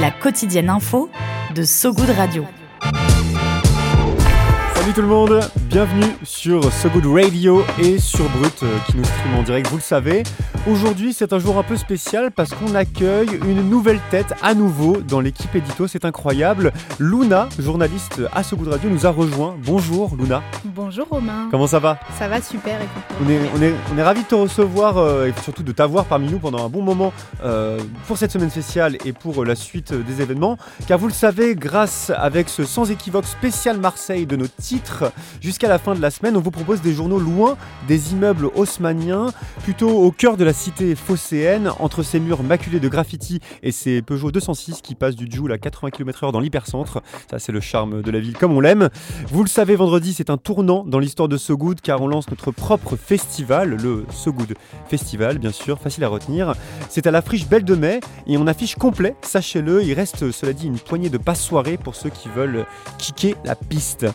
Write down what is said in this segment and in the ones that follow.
La quotidienne info de So Good Radio. Salut tout le monde, bienvenue sur So Good Radio et sur Brut euh, qui nous stream en direct, vous le savez. Aujourd'hui c'est un jour un peu spécial parce qu'on accueille une nouvelle tête à nouveau dans l'équipe édito, c'est incroyable. Luna, journaliste à So Good Radio, nous a rejoint. Bonjour Luna. Bonjour Romain. Comment ça va? Ça va super. Écoute. On est, on, est, on est ravis de te recevoir euh, et surtout de t'avoir parmi nous pendant un bon moment euh, pour cette semaine spéciale et pour la suite des événements. Car vous le savez, grâce avec ce sans équivoque spécial Marseille de nos titres, jusqu'à la fin de la semaine, on vous propose des journaux loin des immeubles haussmanniens, plutôt au cœur de la cité phocéenne, entre ces murs maculés de graffiti et ces Peugeot 206 qui passent du Joule à 80 km/h dans l'hypercentre. Ça, c'est le charme de la ville comme on l'aime. Vous le savez, vendredi, c'est un tournant dans l'histoire de So Good car on lance notre propre festival, le So Good Festival, bien sûr, facile à retenir. C'est à la friche Belle de Mai et on affiche complet, sachez-le. Il reste, cela dit, une poignée de passe-soirée pour ceux qui veulent kicker la piste.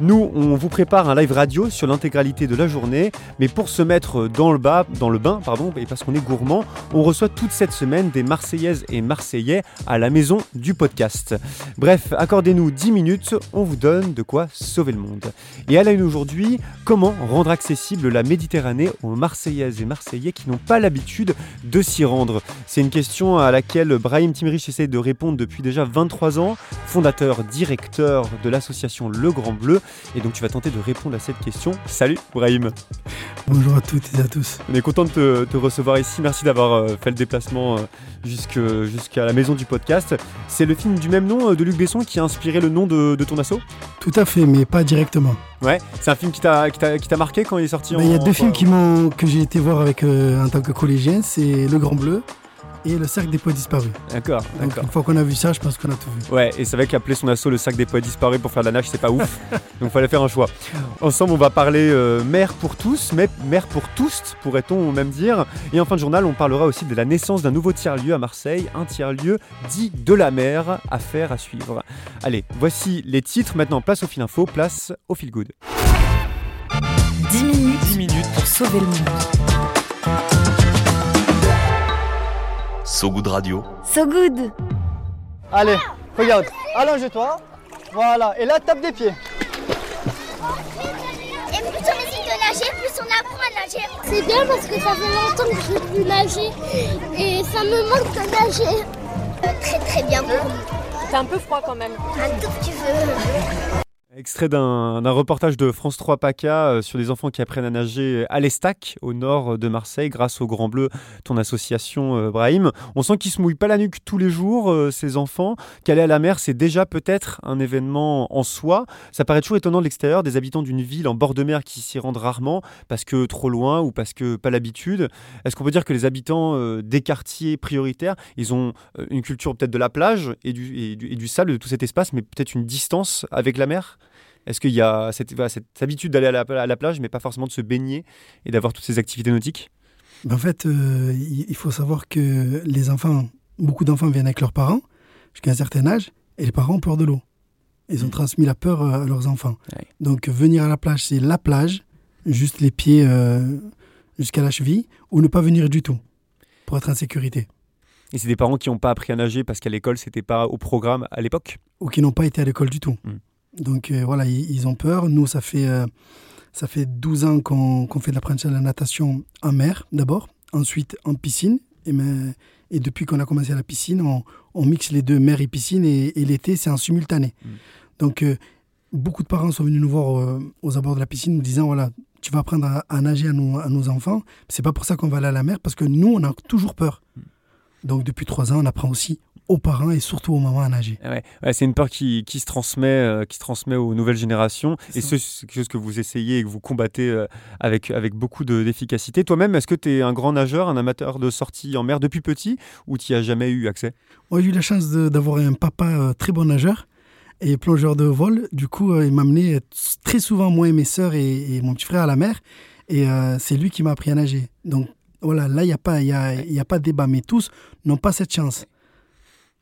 Nous, on vous prépare un live radio sur l'intégralité de la journée, mais pour se mettre dans le, bas, dans le bain, pardon, et parce qu'on est gourmand, on reçoit toute cette semaine des Marseillaises et Marseillais à la maison du podcast. Bref, accordez-nous 10 minutes, on vous donne de quoi sauver le monde. Et à la une aujourd'hui, comment rendre accessible la Méditerranée aux Marseillaises et Marseillais qui n'ont pas l'habitude de s'y rendre? C'est une question à laquelle Brahim Timrich essaie de répondre depuis déjà 23 ans, fondateur, directeur de l'association Le Grand Bleu. Et donc tu vas tenter de répondre à cette question. Salut Brahim Bonjour à toutes et à tous. On est content de te, te recevoir ici. Merci d'avoir euh, fait le déplacement euh, jusqu'à la maison du podcast. C'est le film du même nom euh, de Luc Besson qui a inspiré le nom de, de ton assaut? Tout à fait, mais pas directement. Ouais, c'est un film qui t'a marqué quand il est sorti Ben, Il y a deux films qui que j'ai été voir avec, euh, en tant que collégien, c'est Le Grand Bleu et le cercle des poètes disparus. D'accord, une fois qu'on a vu ça, je pense qu'on a tout vu. Ouais, et c'est vrai qu'appeler son assaut le sac des poètes disparus pour faire de la nage, c'est pas ouf. Donc fallait faire un choix. Ensemble, on va parler euh, mère pour tous, mais mère pour tous, pourrait-on même dire. Et en fin de journal, on parlera aussi de la naissance d'un nouveau tiers-lieu à Marseille, un tiers-lieu dit de la mer, affaire à suivre. Allez, voici les titres. Maintenant, place au fil info, place au fil good. 10 minutes, 10 minutes pour sauver le monde. So Good Radio. So Good Allez, regarde, allonge-toi. Voilà, et là, tape des pieds. Et plus on essaie de nager, plus on apprend à nager. C'est bien parce que ça fait longtemps que je ne plus nager et ça me manque de nager. Euh, très très bien. C'est un peu froid quand même. Un tout petit peu. Extrait d'un reportage de France 3 PACA euh, sur des enfants qui apprennent à nager à l'Estac, au nord de Marseille, grâce au Grand Bleu, ton association, euh, Brahim. On sent qu'ils se mouillent pas la nuque tous les jours, euh, ces enfants. Qu'aller à la mer, c'est déjà peut-être un événement en soi. Ça paraît toujours étonnant de l'extérieur, des habitants d'une ville en bord de mer qui s'y rendent rarement, parce que trop loin ou parce que pas l'habitude. Est-ce qu'on peut dire que les habitants des quartiers prioritaires, ils ont une culture peut-être de la plage du- et du sable, de tout cet espace, mais peut-être une distance avec la mer? Est-ce qu'il y a cette, voilà, cette habitude d'aller à la, à la plage, mais pas forcément de se baigner et d'avoir toutes ces activités nautiques? Ben, en fait, euh, il faut savoir que les enfants, beaucoup d'enfants viennent avec leurs parents jusqu'à un certain âge et les parents ont peur de l'eau. Ils ont transmis la peur euh, à leurs enfants. Ouais. Donc venir à la plage, c'est la plage, juste les pieds euh, jusqu'à la cheville, ou ne pas venir du tout pour être en sécurité. Et c'est des parents qui n'ont pas appris à nager parce qu'à l'école, c'était pas au programme à l'époque? Ou qui n'ont pas été à l'école du tout. Mm. Donc euh, voilà, ils, ils ont peur. Nous, ça fait, euh, ça fait 12 ans qu'on fait de l'apprentissage de la natation en mer d'abord, ensuite en piscine. Et, mais- et depuis qu'on a commencé à la piscine, on, on mixe les deux, mer et piscine, et, et l'été, c'est en simultané. Mm. Donc euh, beaucoup de parents sont venus nous voir aux abords de la piscine, nous disant, voilà, tu vas apprendre à, à nager à nos, à nos enfants. C'est pas pour ça qu'on va aller à la mer, parce que nous, on a toujours peur. Donc depuis trois ans, on apprend aussi aux parents et surtout aux mamans à nager. Ouais, ouais, c'est une peur qui, qui se transmet, euh, qui se transmet aux nouvelles générations. Et ce, c'est quelque chose que vous essayez et que vous combattez euh, avec, avec beaucoup de- d'efficacité. Toi-même, est-ce que tu es un grand nageur, un amateur de sortie en mer depuis petit ou tu n'y as jamais eu accès? Moi, j'ai eu la chance d'avoir un papa euh, très bon nageur et plongeur de vol. Du coup, il m'a amené très souvent, moi et mes sœurs et, et mon petit frère, à la mer. Et c'est lui qui m'a appris à nager. Donc voilà, là, il n'y a, pas- y a, y a pas de débat. Mais tous n'ont pas cette chance.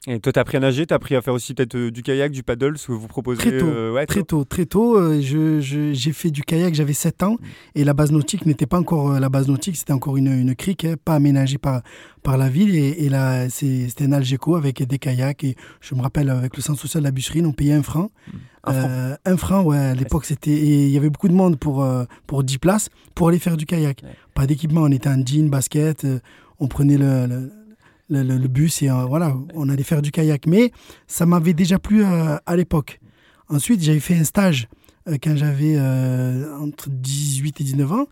Et toi, tu as appris à nager, tu as appris à faire aussi peut-être euh, du kayak, du paddle, ce que vous proposez Très tôt, euh, ouais, très tôt, très tôt. euh, je- je- J'ai fait du kayak, j'avais 7 ans. Et la base nautique n'était pas encore euh, la base nautique, c'était encore une, une crique, hein, pas aménagée par, par la ville. Et, et là, c'est- c'était un Algeco avec des kayaks. Et je me rappelle, avec le centre social de la Busserine, on payait un franc. Un franc. Euh, un franc, ouais, à l'époque, c'était. Et il y avait beaucoup de monde pour, euh, pour 10 places pour aller faire du kayak. Pas d'équipement, on était en jean, basket, euh, on prenait le, le, le- le- le bus et euh, voilà, on allait faire du kayak. Mais ça m'avait déjà plu euh, à l'époque. Ensuite, j'avais fait un stage euh, quand j'avais entre 18 et 19 ans.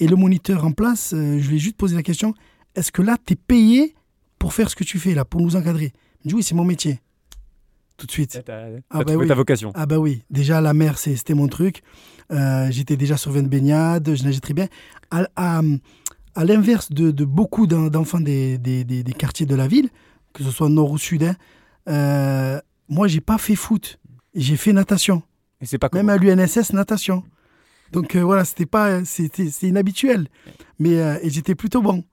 Et le moniteur en place, je lui ai juste posé la question est-ce que là, tu es payé pour faire ce que tu fais là, pour nous encadrer? Il me dit oui, c'est mon métier. Tout de suite. Ah bah oui. ta vocation. Ah bah oui, déjà la mer, c'était mon truc. J'étais déjà sur 20 baignades, je nageais très bien. À, à- à l'inverse de, de beaucoup d'en- d'enfants des, des- des- des quartiers de la ville, que ce soit nord ou sud, hein, euh, moi, j'ai pas fait foot. J'ai fait natation. Et c'est pas Même à l'UNSS, natation. Donc euh, voilà, c'était pas, c'était c'est inhabituel. Mais euh, et j'étais plutôt bon.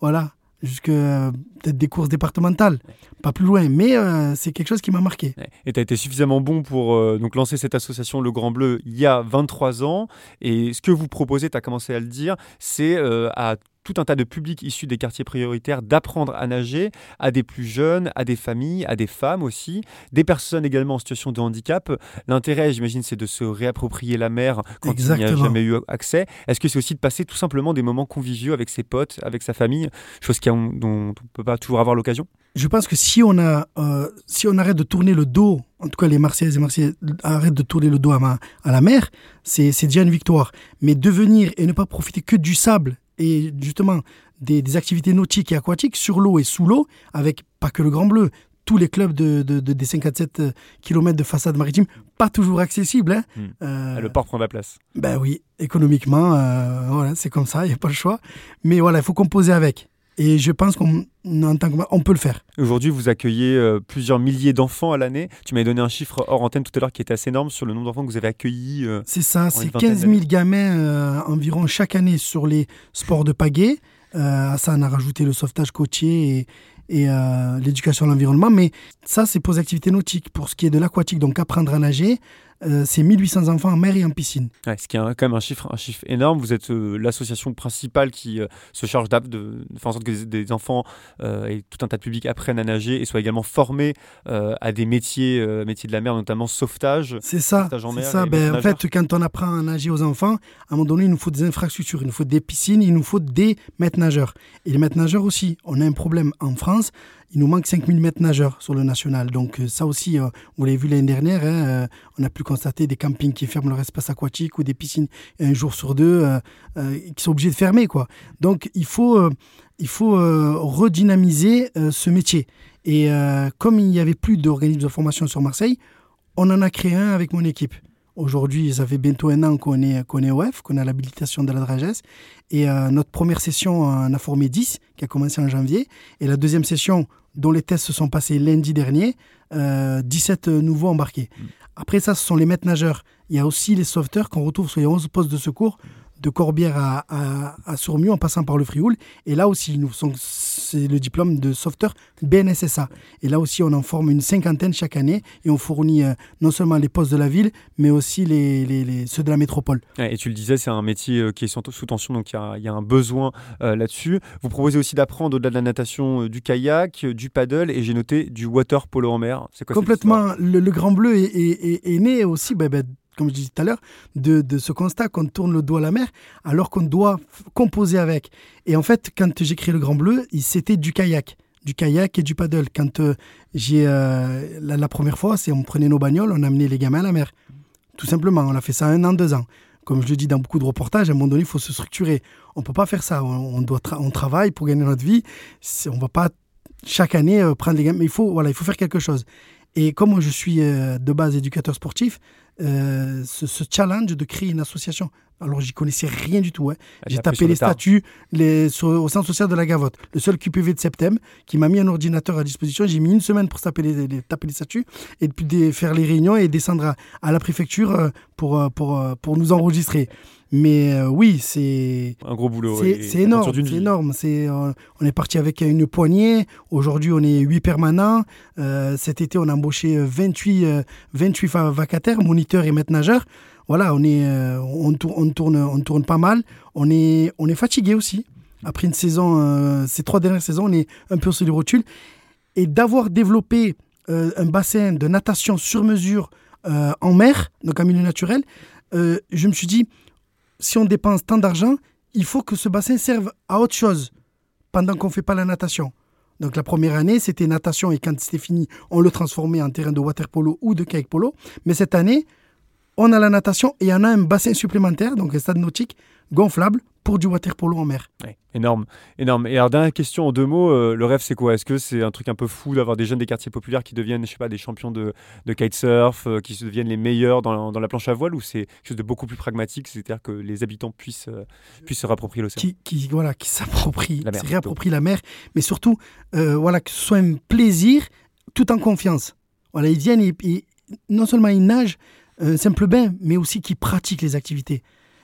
Voilà, jusque euh, peut-être des courses départementales, pas plus loin. Mais euh, c'est quelque chose qui m'a marqué. Et tu as été suffisamment bon pour euh, donc lancer cette association Le Grand Bleu il y a 23 ans. Et ce que vous proposez, tu as commencé à le dire, c'est à tout un tas de publics issus des quartiers prioritaires d'apprendre à nager à des plus jeunes, à des familles, à des femmes aussi, des personnes également en situation de handicap. L'intérêt, j'imagine, c'est de se réapproprier la mer quand il n'y a Exactement. jamais eu accès. Est-ce que c'est aussi de passer tout simplement des moments conviviaux avec ses potes, avec sa famille, chose qui a- dont on ne peut pas toujours avoir l'occasion? Je pense que si on, a, euh, si on arrête de tourner le dos, en tout cas les Marseillaises et Marseillais arrêtent de tourner le dos à, ma- à la mer, c'est déjà une victoire. Mais de venir et ne pas profiter que du sable et justement des, des activités nautiques et aquatiques sur l'eau et sous l'eau, avec pas que le Grand Bleu, tous les clubs de, de- de- des 57 km de façade maritime, pas toujours accessibles. hein. Hmm. Euh, Ah, Le port prend la place. ben oui, économiquement, euh, voilà, c'est comme ça, il n'y a pas le choix. Mais voilà, il faut composer avec. Et je pense qu'on on peut le faire. Aujourd'hui, vous accueillez euh, plusieurs milliers d'enfants à l'année. Tu m'avais donné un chiffre hors antenne tout à l'heure qui était assez énorme sur le nombre d'enfants que vous avez accueillis. euh, C'est ça, c'est une vingtaine 15 000 gamins euh, environ chaque année sur les sports de pagaie. À ça, on a rajouté le sauvetage côtier et, et, l'éducation à l'environnement. Mais ça, c'est pour les activités nautiques. Pour ce qui est de l'aquatique, donc apprendre à nager, euh, c'est 1800 enfants en mer et en piscine. Ouais, ce qui est quand même un chiffre, un chiffre énorme. Vous êtes euh, l'association principale qui euh, se charge de, de faire en sorte que des, des enfants et tout un tas de publics apprennent à nager et soient également formés à des métiers, métiers de la mer, notamment sauvetage. C'est ça. sauvetage en mer ça. Ben, en fait, quand on apprend à nager aux enfants, à un moment donné, il nous faut des infrastructures, il nous faut des piscines, il nous faut des maîtres nageurs. Et les maîtres nageurs aussi. On a un problème en France. Il nous manque 5000 maîtres nageurs sur le national. Donc euh, ça aussi, euh, vous l'avez vu l'année dernière, hein, euh, on a pu constater des campings qui ferment leur espace aquatique ou des piscines un jour sur deux euh, qui sont obligés de fermer. Quoi. Donc il faut, il faut redynamiser ce métier. Et comme il n'y avait plus d'organismes de formation sur Marseille, on en a créé un avec mon équipe. Aujourd'hui, ça fait bientôt un an qu'on est, qu'on est OF, qu'on a l'habilitation de la Dragesse. Et euh, notre première session on a formé 10, qui a commencé en janvier. Et la deuxième session, dont les tests se sont passés lundi dernier, euh, 17 nouveaux embarqués. Après ça, ce sont les maîtres nageurs. Il y a aussi les sauveteurs qu'on retrouve sur les 11 postes de secours, de Corbière à, à, à Sourmieux, en passant par le Frioul. Et là aussi, nous c'est le diplôme de sauveteur BNSSA. Et là aussi, on en forme une cinquantaine chaque année. Et on fournit euh, non seulement les postes de la ville, mais aussi les, les- les- ceux de la métropole. Ouais, et tu le disais, c'est un métier euh, qui est sous tension, donc il y a, il y a un besoin euh, là-dessus. Vous proposez aussi d'apprendre au-delà de la natation euh, du kayak, du paddle, et j'ai noté du water polo en mer. C'est quoi Complètement. Le, le Grand Bleu est, est- est- est né aussi, ben, comme je disais tout à l'heure, de, ce constat qu'on tourne le dos à la mer alors qu'on doit composer avec. Et en fait, quand j'ai créé le Grand Bleu, c'était du kayak. Du kayak et du paddle. Quand euh, j'ai. euh, la, première fois, c'est on prenait nos bagnoles, on amenait les gamins à la mer. Tout simplement. On a fait ça un an, deux ans. Comme je le dis dans beaucoup de reportages, à un moment donné, il faut se structurer. On ne peut pas faire ça. On, doit on travaille pour gagner notre vie. On va pas chaque année euh, prendre les gamins. Mais il faut, voilà, il faut faire quelque chose. Et comme je suis de base éducateur sportif, euh, ce, ce challenge de créer une association. Alors, j'y connaissais rien du tout. hein. J'ai tapé les statuts les, sur- au centre social de la Gavotte. Le seul QPV de septembre qui m'a mis un ordinateur à disposition. J'ai mis une semaine pour taper les, les- taper les statuts et puis des- faire les réunions et descendre à, à la préfecture euh, pour, pour, euh, pour nous enregistrer. Mais euh, oui, c'est. Un gros boulot. C'est c'est énorme, c'est énorme. C'est, euh, on est parti avec une poignée. Aujourd'hui, on est 8 permanents. Euh, cet été, on a embauché euh, 28, euh, 28 va- vacataires, moniteurs et maîtres nageurs. Voilà, on, est, on, tourne, on, tourne, on tourne pas mal. On est, on est fatigué aussi. Après une saison, ces trois dernières saisons, on est un peu sur les rotules. Et d'avoir développé un bassin de natation sur mesure en mer, donc en milieu naturel, je me suis dit, si on dépense tant d'argent, il faut que ce bassin serve à autre chose pendant qu'on ne fait pas la natation. Donc la première année, c'était natation et quand c'était fini, on le transformait en terrain de water polo ou de kayak polo. Mais cette année, on a la natation et on a un bassin supplémentaire, donc un stade nautique gonflable pour du water polo en mer. Ouais, énorme, énorme. Et alors, dernière question en deux mots, euh, le rêve c'est quoi? Est-ce que c'est un truc un peu fou d'avoir des jeunes des quartiers populaires qui deviennent, je sais pas, des champions de, de kitesurf, euh, qui se deviennent les meilleurs dans la, dans la planche à voile ou c'est quelque chose de beaucoup plus pragmatique, c'est-à-dire que les habitants puissent, euh, puissent se rapproprier l'océan? Qui, qui, voilà, qui s'approprie, qui réapproprie la mer, mais surtout, euh, voilà, que ce soit un plaisir tout en confiance. Voilà, ils viennent et, et non seulement ils nagent un simple bain, mais aussi qu'ils pratiquent les activités.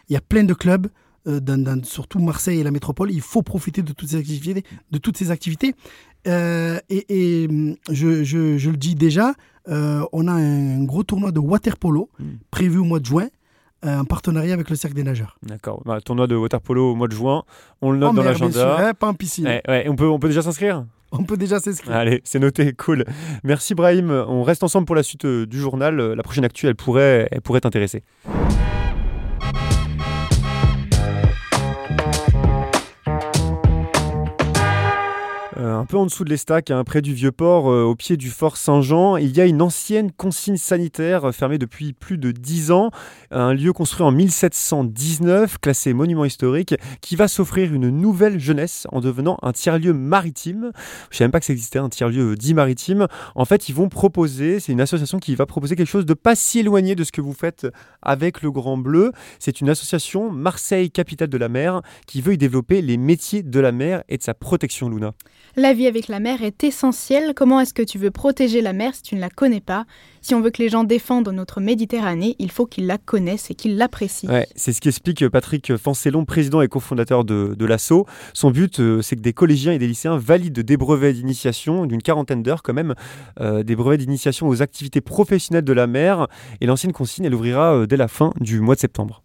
Il y a plein de clubs, dans, dans- surtout Marseille et la métropole, il faut profiter de toutes ces activités. De toutes ces activités. Euh, et et, hum, je, je- je le dis déjà, euh, on a un gros tournoi de water polo prévu au mois de juin, euh, en partenariat avec le Cercle des Nageurs. D'accord. Bah, tournoi de water polo au mois de juin, on le note En dans l'agenda. hein, pas en piscine. Ouais, ouais, on, peut, on peut déjà s'inscrire On peut déjà s'inscrire. Allez, c'est noté, cool. Merci Brahim. On reste ensemble pour la suite euh, du journal. Euh, La prochaine actu, elle pourrait, elle pourrait t'intéresser. Un peu en dessous de l'Estac, hein, près du Vieux-Port, euh, au pied du fort Saint-Jean, il y a une ancienne consigne sanitaire euh, fermée depuis plus de 10 ans, un lieu construit en 1719, classé monument historique, qui va s'offrir une nouvelle jeunesse en devenant un tiers-lieu maritime. Je ne savais même pas que ça existait, un tiers-lieu euh, dit maritime. En fait, ils vont proposer, c'est une association qui va proposer quelque chose de pas si éloigné de ce que vous faites avec le Grand Bleu. C'est une association Marseille Capitale de la Mer qui veut y développer les métiers de la mer et de sa protection, Luna. Vie avec la mer est essentielle. Comment est-ce que tu veux protéger la mer si tu ne la connais pas? Si on veut que les gens défendent notre Méditerranée, il faut qu'ils la connaissent et qu'ils l'apprécient. C'est ce qu'explique Patrick Fancellon, président et cofondateur de, de. Son but, euh, c'est que des collégiens et des lycéens valident des brevets d'initiation, d'une quarantaine d'heures quand même, euh, des brevets d'initiation aux activités professionnelles de la mer. Et l'ancienne consigne, elle ouvrira euh, dès la fin du mois de septembre.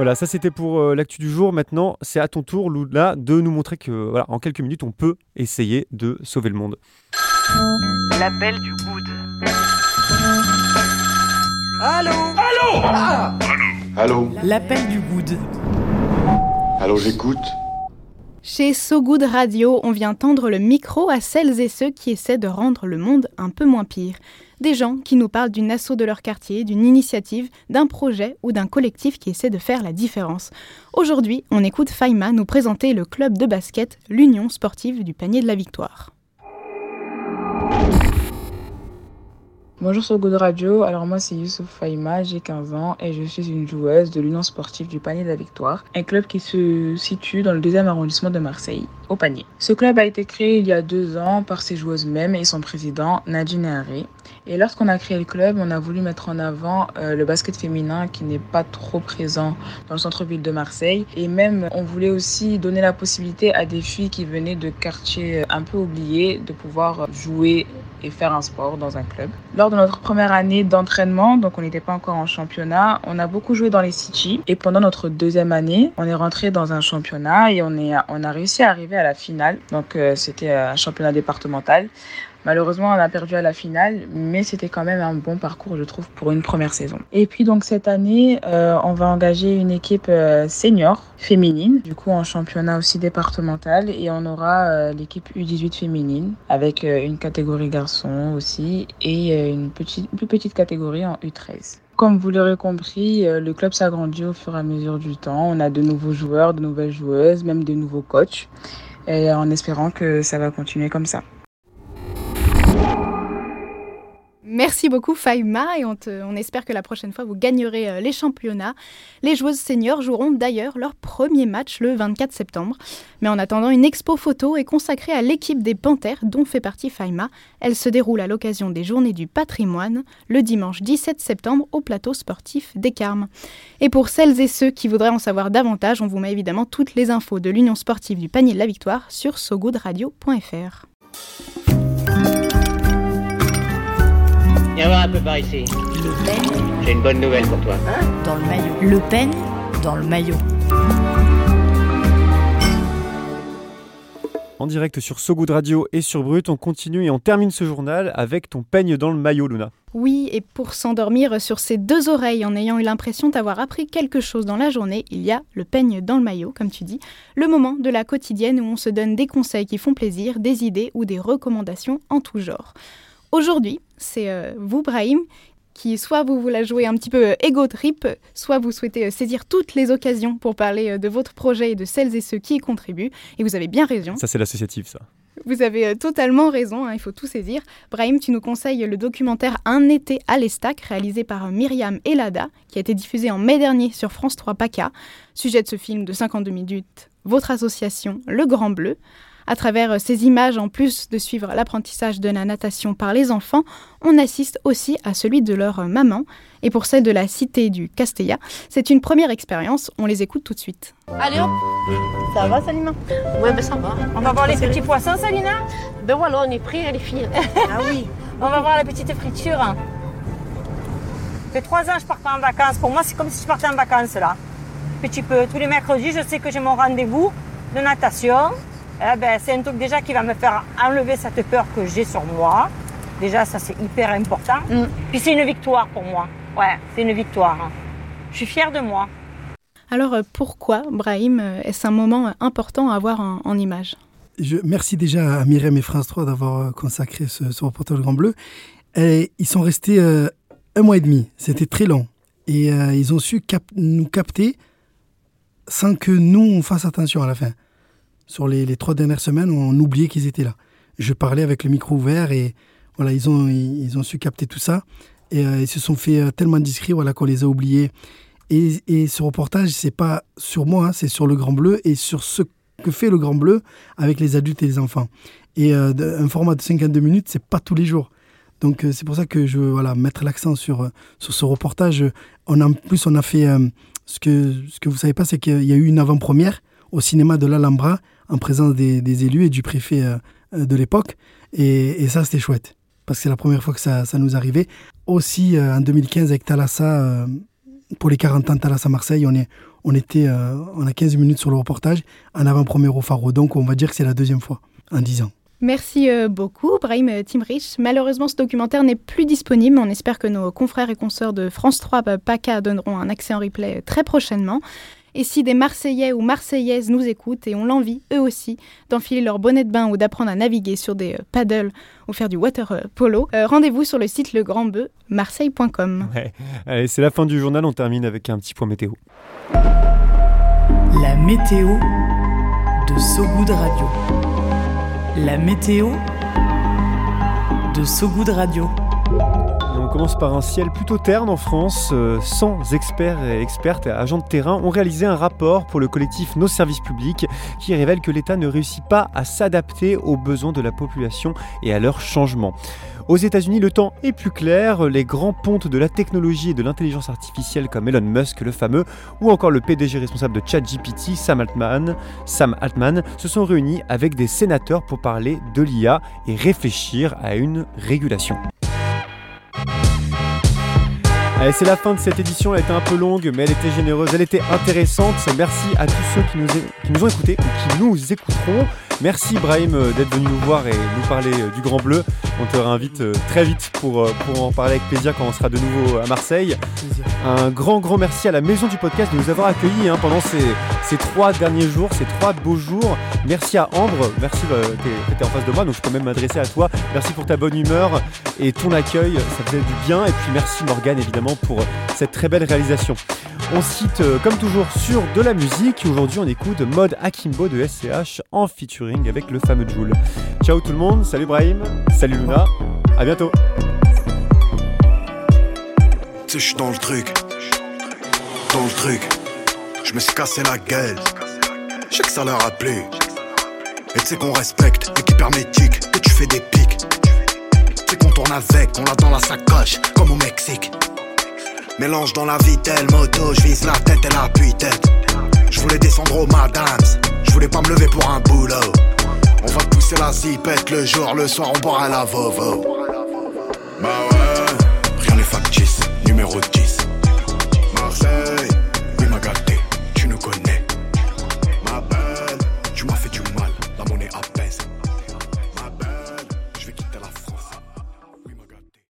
Voilà, ça c'était pour euh, l'actu du jour. Maintenant, c'est à ton tour, Luna, de nous montrer que, voilà, en quelques minutes, on peut essayer de sauver le monde. L'appel du good. Allô? Allô? Ah Allô? L'appel du good. Allô, j'écoute Chez So Good Radio, on vient tendre le micro à celles et ceux qui essaient de rendre le monde un peu moins pire. Des gens qui nous parlent d'une asso de leur quartier, d'une initiative, d'un projet ou d'un collectif qui essaie de faire la différence. Aujourd'hui, on écoute Faima nous présenter le club de basket, l'Union sportive du panier de la victoire. Bonjour sur Good Radio, alors moi c'est Youssouf Faïma, j'ai 15 ans et je suis une joueuse de l'Union sportive du Panier de la Victoire, un club qui se situe dans le deuxième arrondissement de Marseille, au Panier. Ce club a été créé il y a deux ans par ses joueuses mêmes et son président Nadine Haré. Et lorsqu'on a créé le club, on a voulu mettre en avant euh, le basket féminin qui n'est pas trop présent dans le centre-ville de Marseille. Et même, on voulait aussi donner la possibilité à des filles qui venaient de quartiers un peu oubliés de pouvoir jouer et faire un sport dans un club. Lors de notre première année d'entraînement, donc on n'était pas encore en championnat, on a beaucoup joué dans les city. Et pendant notre deuxième année, on est rentré dans un championnat et on a réussi à arriver à la finale. Donc euh, c'était un championnat départemental. Malheureusement, on a perdu à la finale, mais c'était quand même un bon parcours, je trouve, pour une première saison. Et puis donc cette année, euh, on va engager une équipe euh, senior féminine, du coup en championnat aussi départemental, et on aura euh, l'équipe U18 féminine avec une catégorie garçon aussi et une petite, plus petite catégorie en U13. Comme vous l'aurez compris, le club s'agrandit au fur et à mesure du temps. On a de nouveaux joueurs, de nouvelles joueuses, même de nouveaux coachs. Et en espérant que ça va continuer comme ça. Merci beaucoup Faima et on, espère que la prochaine fois vous gagnerez euh, les championnats. Les joueuses seniors joueront d'ailleurs leur premier match le 24 septembre. Mais en attendant, une expo photo est consacrée à l'équipe des Panthères dont fait partie Faima. Elle se déroule à l'occasion des Journées du patrimoine le dimanche 17 septembre au plateau sportif des Carmes. Et pour celles et ceux qui voudraient en savoir davantage, on vous met évidemment toutes les infos de l'Union sportive du panier de la victoire sur sogoodradio.fr. Viens voir un peu par ici. Le peigne J'ai une bonne nouvelle pour toi. dans le maillot. Le peigne dans le maillot. En direct sur So Good Radio et sur Brut, on continue et on termine ce journal avec ton peigne dans le maillot, Luna. Oui, et pour s'endormir sur ses deux oreilles en ayant eu l'impression d'avoir appris quelque chose dans la journée, il y a le peigne dans le maillot, comme tu dis, le moment de la quotidienne où on se donne des conseils qui font plaisir, des idées ou des recommandations en tout genre. Aujourd'hui, c'est euh, vous, Brahim, qui soit vous voulez jouer un petit peu euh, ego trip, soit vous souhaitez euh, saisir toutes les occasions pour parler de votre projet et de celles et ceux qui y contribuent. Et vous avez bien raison. Ça, c'est l'associatif, ça. Vous avez totalement raison, hein, il faut tout saisir. Brahim, tu nous conseilles le documentaire Un été à l'Estac, réalisé par Myriam Elada, qui a été diffusé en mai dernier sur France 3 PACA. Sujet de ce film de 52 minutes, votre association, Le Grand Bleu. À travers euh, ces images, en plus de suivre l'apprentissage de la natation par les enfants, on assiste aussi à celui de leur euh, maman. Et pour celle de la cité du Castella, c'est une première expérience, on les écoute tout de suite. Allez hop Ça va Salima? Ouais ben ça va. On va voir les petits poissons Salina? Ben voilà on est prêts les filles. ah oui. On va voir la petite friture. Ça fait trois ans que je pars pas en vacances. Pour moi c'est comme si je partais en vacances là. Petit peu. Tous les mercredis je sais que j'ai mon rendez-vous de natation. Eh ben, c'est un truc déjà qui va me faire enlever cette peur que j'ai sur moi. Déjà ça c'est hyper important. Puis c'est une victoire pour moi. Ouais, c'est une victoire. Je suis fière de moi. Alors euh, pourquoi, Brahim, euh, est-ce un moment euh, important à avoir en, en image? Je, merci déjà à Myriam et France 3 d'avoir consacré ce, ce reportage Grand Bleu. Et ils sont restés euh, un mois et demi. C'était très long. Et euh, ils ont su cap- nous capter sans que nous, on fasse attention à la fin. Sur les, les trois dernières semaines, on oubliait qu'ils étaient là. Je parlais avec le micro ouvert et voilà, ils ont, ils, ont su capter tout ça. Et euh, ils se sont fait euh, tellement discrets voilà, qu'on les a oubliés. Et, ce reportage, c'est pas sur moi, hein, c'est sur le Grand Bleu et sur ce que fait le Grand Bleu avec les adultes et les enfants. Et euh, un format de 52 minutes, c'est pas tous les jours. Donc c'est pour ça que je veux voilà, mettre l'accent sur, sur ce reportage. On a, en plus, on a fait ce que ce que vous savez pas, c'est qu'il y a eu une avant-première au cinéma de l'Alhambra en présence des, élus et du préfet euh, euh, de l'époque. Et, ça, c'était chouette parce que c'est la première fois que ça, nous arrivait. Aussi euh, en 2015 avec Thalassa, pour les 40 ans de Thalassa Marseille, on, est, on, était, on a 15 minutes sur le reportage en avant-première au Faro. Donc on va dire que c'est la deuxième fois en 10 ans. Merci beaucoup, Brahim Timrich. Malheureusement, ce documentaire n'est plus disponible. On espère que nos confrères et consoeurs de France 3 euh, PACA donneront un accès en replay très prochainement. Et si des Marseillais ou Marseillaises nous écoutent et ont l'envie, eux aussi, d'enfiler leur bonnet de bain ou d'apprendre à naviguer sur des euh, paddles ou faire du water euh, polo, euh, rendez-vous sur le site legrandbeu, marseille.com. Ouais. Allez, c'est la fin du journal, on termine avec un petit point météo. La météo de Sogoud Radio. La météo de Sogoud Radio. On commence par un ciel plutôt terne en France. Euh, 100 experts et expertes agents de terrain ont réalisé un rapport pour le collectif Nos services publics qui révèle que l'État ne réussit pas à s'adapter aux besoins de la population et à leurs changements. Aux États-Unis, le temps est plus clair. Les grands pontes de la technologie et de l'intelligence artificielle comme Elon Musk, le fameux, ou encore le PDG responsable de ChatGPT, Sam Sam Altman, se sont réunis avec des sénateurs pour parler de l'IA et réfléchir à une régulation. Allez, c'est la fin de cette édition, elle était un peu longue, mais elle était généreuse, elle était intéressante. Merci à tous ceux qui nous, ont écoutés ou qui nous écouteront. Merci Brahim euh, d'être venu nous voir et nous parler euh, du Grand Bleu. On te réinvite euh, très vite pour, pour en parler avec plaisir quand on sera de nouveau à Marseille. Un grand, grand merci à la Maison du Podcast de nous avoir accueillis hein, pendant ces, ces trois derniers jours, ces trois beaux jours. Merci à Ambre, merci, euh, t'es t'es en face de moi, donc je peux même m'adresser à toi. Merci pour ta bonne humeur et ton accueil, ça faisait du bien. Et puis merci Morgane, évidemment, pour cette très belle réalisation. On cite comme toujours sur de la musique. Aujourd'hui, on écoute Mode Akimbo de SCH en featuring avec le fameux Joule. Ciao tout le monde, salut Brahim, salut Luna, à bientôt. Je suis dans le truc. Dans le truc. Je me suis cassé la gueule. Je sais que ça leur a plu. Et tu sais qu'on respecte l'équipe hermétique. Que tu fais des pics. Tu sais qu'on tourne avec, on l'a dans la sacoche, comme au Mexique. Mélange dans la vitelle, moto, je vise la tête et la tête Je voulais descendre au madams. Je voulais pas me lever pour un boulot. On va pousser la zipette le jour, le soir on boira la vovo. Bah ouais, rien n'est factice, numéro 10.